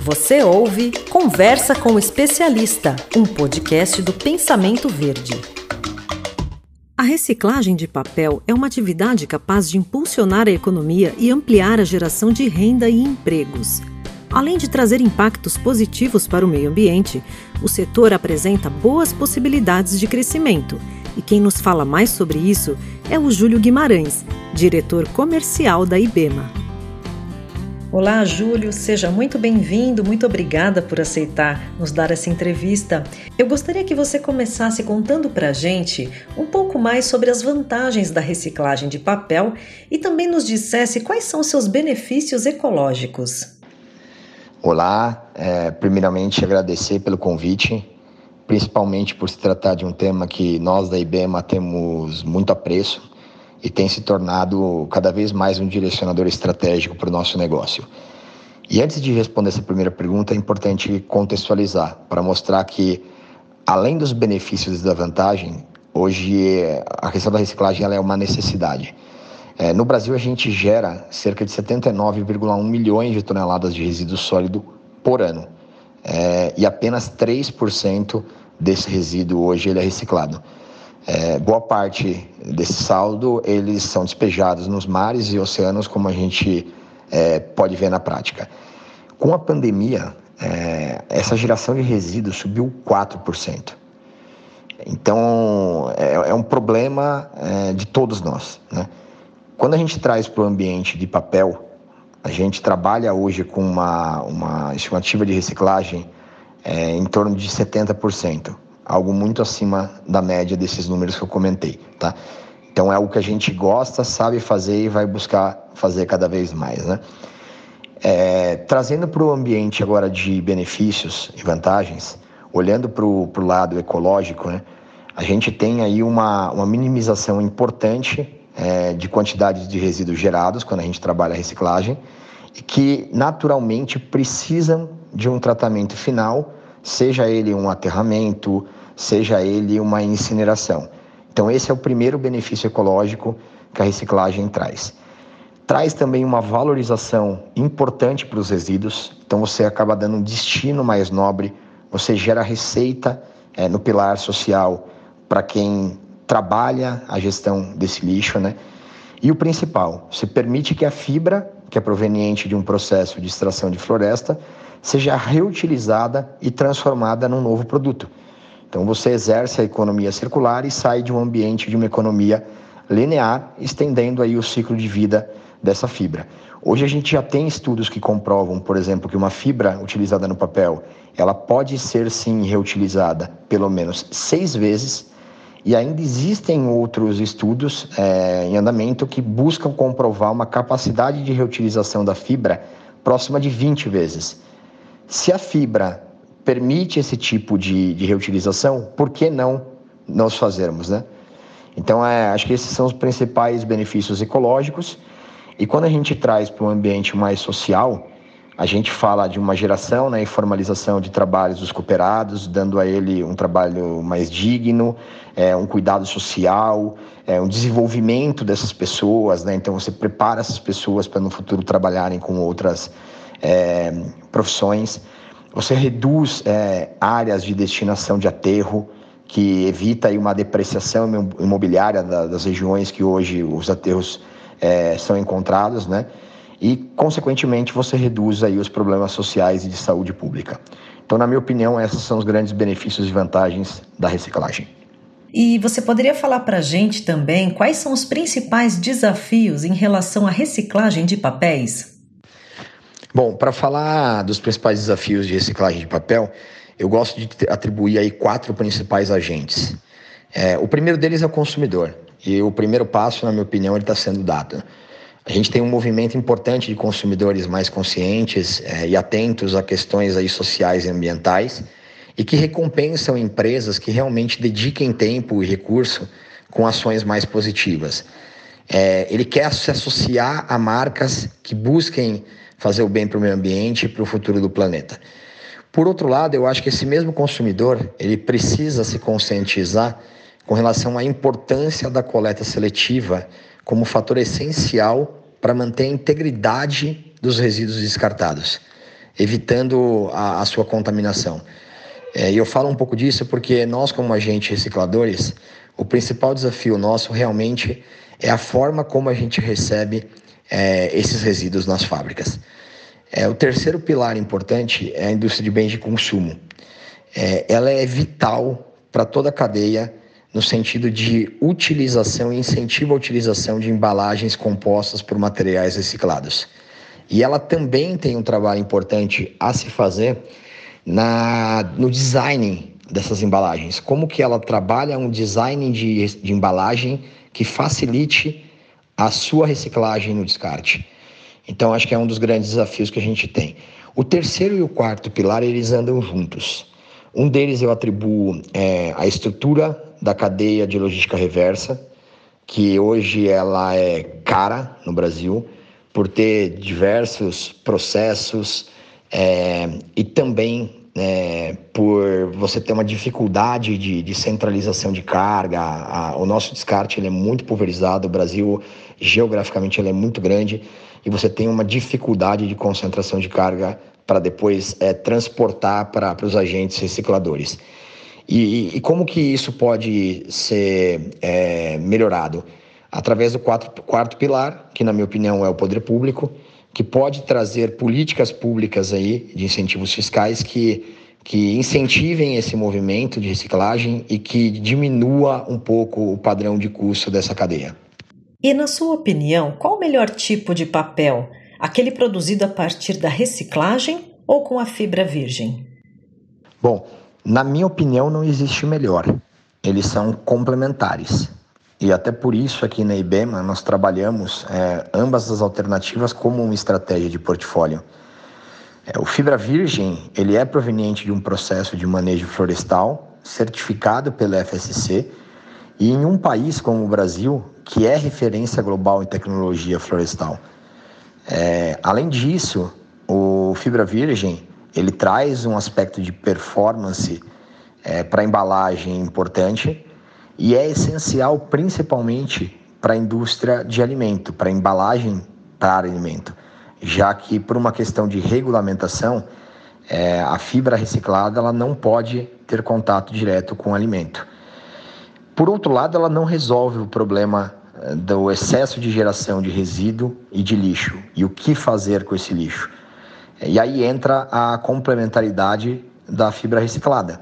Você ouve Conversa com o Especialista, um podcast do Pensamento Verde. A reciclagem de papel é uma atividade capaz de impulsionar a economia e ampliar a geração de renda e empregos. Além de trazer impactos positivos para o meio ambiente, o setor apresenta boas possibilidades de crescimento. E quem nos fala mais sobre isso é o Júlio Guimarães, diretor comercial da IBEMA. Olá, Júlio, seja muito bem-vindo, muito obrigada por aceitar nos dar essa entrevista. Eu gostaria que você começasse contando para a gente um pouco mais sobre as vantagens da reciclagem de papel e também nos dissesse quais são seus benefícios ecológicos. Olá, é, primeiramente agradecer pelo convite, principalmente por se tratar de um tema que nós da IBEMA temos muito apreço e tem se tornado cada vez mais um direcionador estratégico para o nosso negócio. E antes de responder essa primeira pergunta, é importante contextualizar para mostrar que, além dos benefícios da vantagem, hoje a questão da reciclagem é uma necessidade. É, no Brasil, a gente gera cerca de 79,1 milhões de toneladas de resíduo sólido por ano. É, e apenas 3% desse resíduo hoje ele é reciclado. É, boa parte desse saldo eles são despejados nos mares e oceanos, como a gente é, pode ver na prática. Com a pandemia, é, essa geração de resíduos subiu 4%. Então, é, é um problema é, de todos nós. Né? Quando a gente traz para o ambiente de papel, a gente trabalha hoje com uma, uma estimativa de reciclagem é, em torno de 70% algo muito acima da média desses números que eu comentei, tá? Então é algo que a gente gosta, sabe fazer e vai buscar fazer cada vez mais, né? É, trazendo para o ambiente agora de benefícios e vantagens, olhando para o lado ecológico, né? A gente tem aí uma, uma minimização importante é, de quantidade de resíduos gerados quando a gente trabalha a reciclagem e que naturalmente precisam de um tratamento final, seja ele um aterramento, seja ele uma incineração. Então, esse é o primeiro benefício ecológico que a reciclagem traz. Traz também uma valorização importante para os resíduos, então você acaba dando um destino mais nobre, você gera receita é, no pilar social para quem trabalha a gestão desse lixo, né? E o principal, você permite que a fibra, que é proveniente de um processo de extração de floresta, seja reutilizada e transformada num novo produto. Então você exerce a economia circular e sai de um ambiente de uma economia linear, estendendo aí o ciclo de vida dessa fibra. Hoje a gente já tem estudos que comprovam, por exemplo, que uma fibra utilizada no papel, ela pode ser sim reutilizada pelo menos seis vezes e ainda existem outros estudos é, em andamento que buscam comprovar uma capacidade de reutilização da fibra próxima de 20 vezes. Se a fibra permite esse tipo de, de reutilização, por que não nós fazermos, né? Então, é, acho que esses são os principais benefícios ecológicos. E quando a gente traz para um ambiente mais social, a gente fala de uma geração né, e formalização de trabalhos dos cooperados, dando a ele um trabalho mais digno, é, um cuidado social, é, um desenvolvimento dessas pessoas. Né? Então, você prepara essas pessoas para no futuro trabalharem com outras é, profissões. Você reduz é, áreas de destinação de aterro, que evita aí, uma depreciação imobiliária das regiões que hoje os aterros é, são encontrados, né? E, consequentemente, você reduz aí os problemas sociais e de saúde pública. Então, na minha opinião, esses são os grandes benefícios e vantagens da reciclagem. E você poderia falar para a gente também quais são os principais desafios em relação à reciclagem de papéis? Bom, para falar dos principais desafios de reciclagem de papel, eu gosto de atribuir aí quatro principais agentes. É, o primeiro deles é o consumidor. E o primeiro passo, na minha opinião, ele está sendo dado. A gente tem um movimento importante de consumidores mais conscientes é, e atentos a questões aí sociais e ambientais e que recompensam empresas que realmente dediquem tempo e recurso com ações mais positivas. É, ele quer se associar a marcas que busquem fazer o bem para o meio ambiente e para o futuro do planeta. Por outro lado, eu acho que esse mesmo consumidor ele precisa se conscientizar com relação à importância da coleta seletiva como fator essencial para manter a integridade dos resíduos descartados. evitando a, a sua contaminação. É, e eu falo um pouco disso porque nós, como agentes recicladores, o principal desafio nosso realmente é a forma como a gente recebe é, esses resíduos nas fábricas. É, o terceiro pilar importante é a indústria de bens de consumo. É, ela é vital para toda a cadeia no sentido de utilização e incentivo à utilização de embalagens compostas por materiais reciclados. E ela também tem um trabalho importante a se fazer na, no design dessas embalagens. Como que ela trabalha um design de, de embalagem que facilite a sua reciclagem no descarte. Então, acho que é um dos grandes desafios que a gente tem. O terceiro e o quarto pilar, eles andam juntos. Um deles eu atribuo é, a estrutura da cadeia de logística reversa, que hoje ela é cara no Brasil, por ter diversos processos é, e também é, por você ter uma dificuldade de, de centralização de carga. A, o nosso descarte ele é muito pulverizado, o Brasil geograficamente ele é muito grande e você tem uma dificuldade de concentração de carga para depois é, transportar para os agentes recicladores. E, e, como que isso pode ser é, melhorado? Através do quatro, quarto pilar, que na minha opinião é o poder público, que pode trazer políticas públicas aí de incentivos fiscais que, que incentivem esse movimento de reciclagem e que diminua um pouco o padrão de custo dessa cadeia. E na sua opinião, qual o melhor tipo de papel? Aquele produzido a partir da reciclagem ou com a fibra virgem? Bom, na minha opinião, não existe melhor. Eles são complementares. E até por isso aqui na IBEMA nós trabalhamos é, ambas as alternativas como uma estratégia de portfólio. É, o fibra virgem ele é proveniente de um processo de manejo florestal certificado pela FSC e em um país como o Brasil que é referência global em tecnologia florestal. É, além disso, o fibra virgem ele traz um aspecto de performance é, para a embalagem importante e é essencial principalmente para a indústria de alimento, para embalagem para alimento, já que por uma questão de regulamentação, é, a fibra reciclada ela não pode ter contato direto com o alimento. Por outro lado, ela não resolve o problema é, do excesso de geração de resíduo e de lixo e o que fazer com esse lixo. E aí entra a complementaridade da fibra reciclada.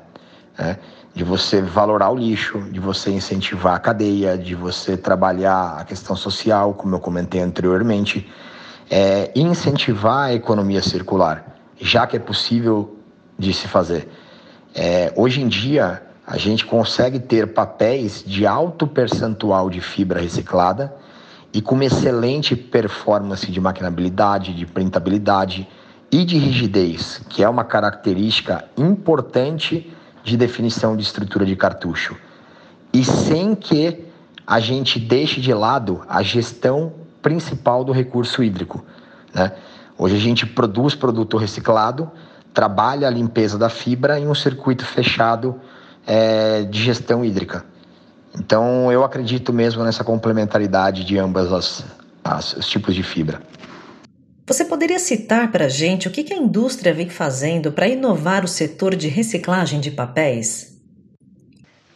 Né? De você valorar o lixo, de você incentivar a cadeia, de você trabalhar a questão social, como eu comentei anteriormente, é, incentivar a economia circular, já que é possível de se fazer. É, hoje em dia, a gente consegue ter papéis de alto percentual de fibra reciclada e com uma excelente performance de maquinabilidade, de printabilidade e de rigidez, que é uma característica importante de definição de estrutura de cartucho. E sem que a gente deixe de lado a gestão principal do recurso hídrico. Né? Hoje a gente produz produto reciclado, trabalha a limpeza da fibra em um circuito fechado é, de gestão hídrica. Então eu acredito mesmo nessa complementaridade de ambas as, as os tipos de fibra. Você poderia citar para a gente o que a indústria vem fazendo para inovar o setor de reciclagem de papéis?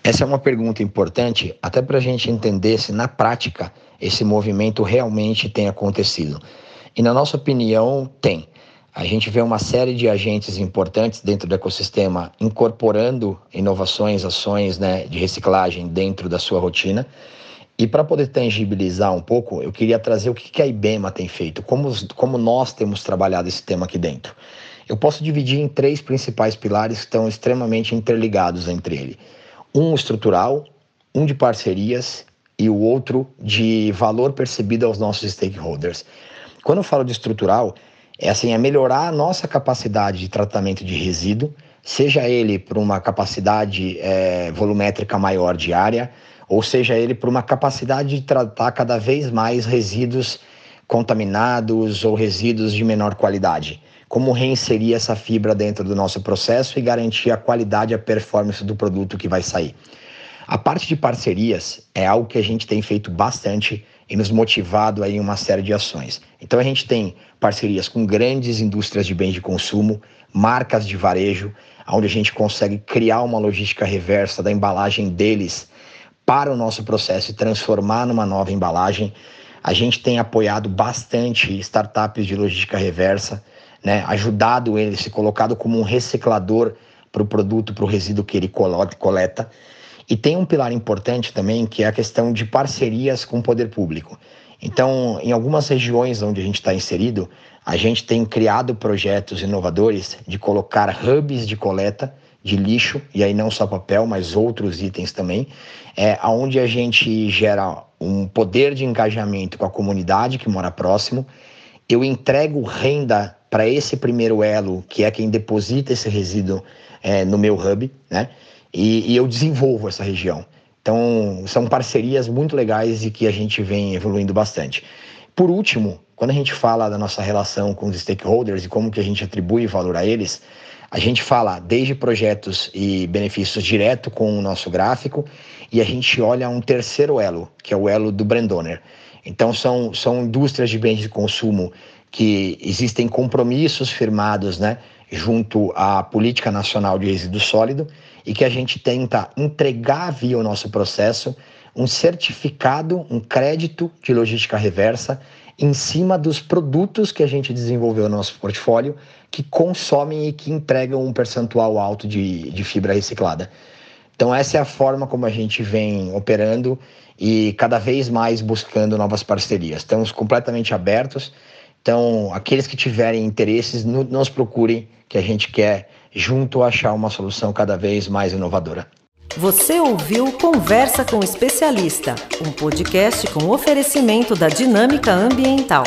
Essa é uma pergunta importante, até para a gente entender se na prática esse movimento realmente tem acontecido. E na nossa opinião, tem. A gente vê uma série de agentes importantes dentro do ecossistema incorporando inovações, ações né, de reciclagem dentro da sua rotina. E para poder tangibilizar um pouco, eu queria trazer o que a IBEMA tem feito, como, como nós temos trabalhado esse tema aqui dentro. Eu posso dividir em três principais pilares que estão extremamente interligados entre ele. Um estrutural, um de parcerias e o outro de valor percebido aos nossos stakeholders. Quando eu falo de estrutural, é assim, é melhorar a nossa capacidade de tratamento de resíduo, seja ele por uma capacidade é, volumétrica maior diária, ou seja ele por uma capacidade de tratar cada vez mais resíduos contaminados ou resíduos de menor qualidade. Como reinserir essa fibra dentro do nosso processo e garantir a qualidade e a performance do produto que vai sair. A parte de parcerias é algo que a gente tem feito bastante e nos motivado aí em uma série de ações. Então a gente tem parcerias com grandes indústrias de bens de consumo, marcas de varejo, onde a gente consegue criar uma logística reversa da embalagem deles para o nosso processo e transformar numa nova embalagem. A gente tem apoiado bastante startups de logística reversa, né, ajudado ele, se colocado como um reciclador para o produto, para o resíduo que ele coleta. E tem um pilar importante também, que é a questão de parcerias com o poder público. Então, em algumas regiões onde a gente está inserido, a gente tem criado projetos inovadores de colocar hubs de coleta de lixo, e aí não só papel, mas outros itens também, é, onde a gente gera um poder de engajamento com a comunidade que mora próximo. Eu entrego renda para esse primeiro elo, que é quem deposita esse resíduo é, no meu hub, né? E, e, eu desenvolvo essa região. Então, são parcerias muito legais e que a gente vem evoluindo bastante. Por último, quando a gente fala da nossa relação com os stakeholders e como que a gente atribui valor a eles, a gente fala desde projetos e benefícios direto com o nosso gráfico e a gente olha um terceiro elo, que é o elo do brand owner. Então, são, são indústrias de bens de consumo que existem compromissos firmados, né, junto à Política Nacional de Resíduo Sólido e que a gente tenta entregar via o nosso processo um certificado, um crédito de logística reversa em cima dos produtos que a gente desenvolveu no nosso portfólio que consomem e que entregam um percentual alto de, de fibra reciclada. Então, essa é a forma como a gente vem operando e cada vez mais buscando novas parcerias. Estamos completamente abertos. Então, aqueles que tiverem interesses, nos procurem, que a gente quer junto achar uma solução cada vez mais inovadora. Você ouviu Conversa com o Especialista, um podcast com oferecimento da Dinâmica Ambiental.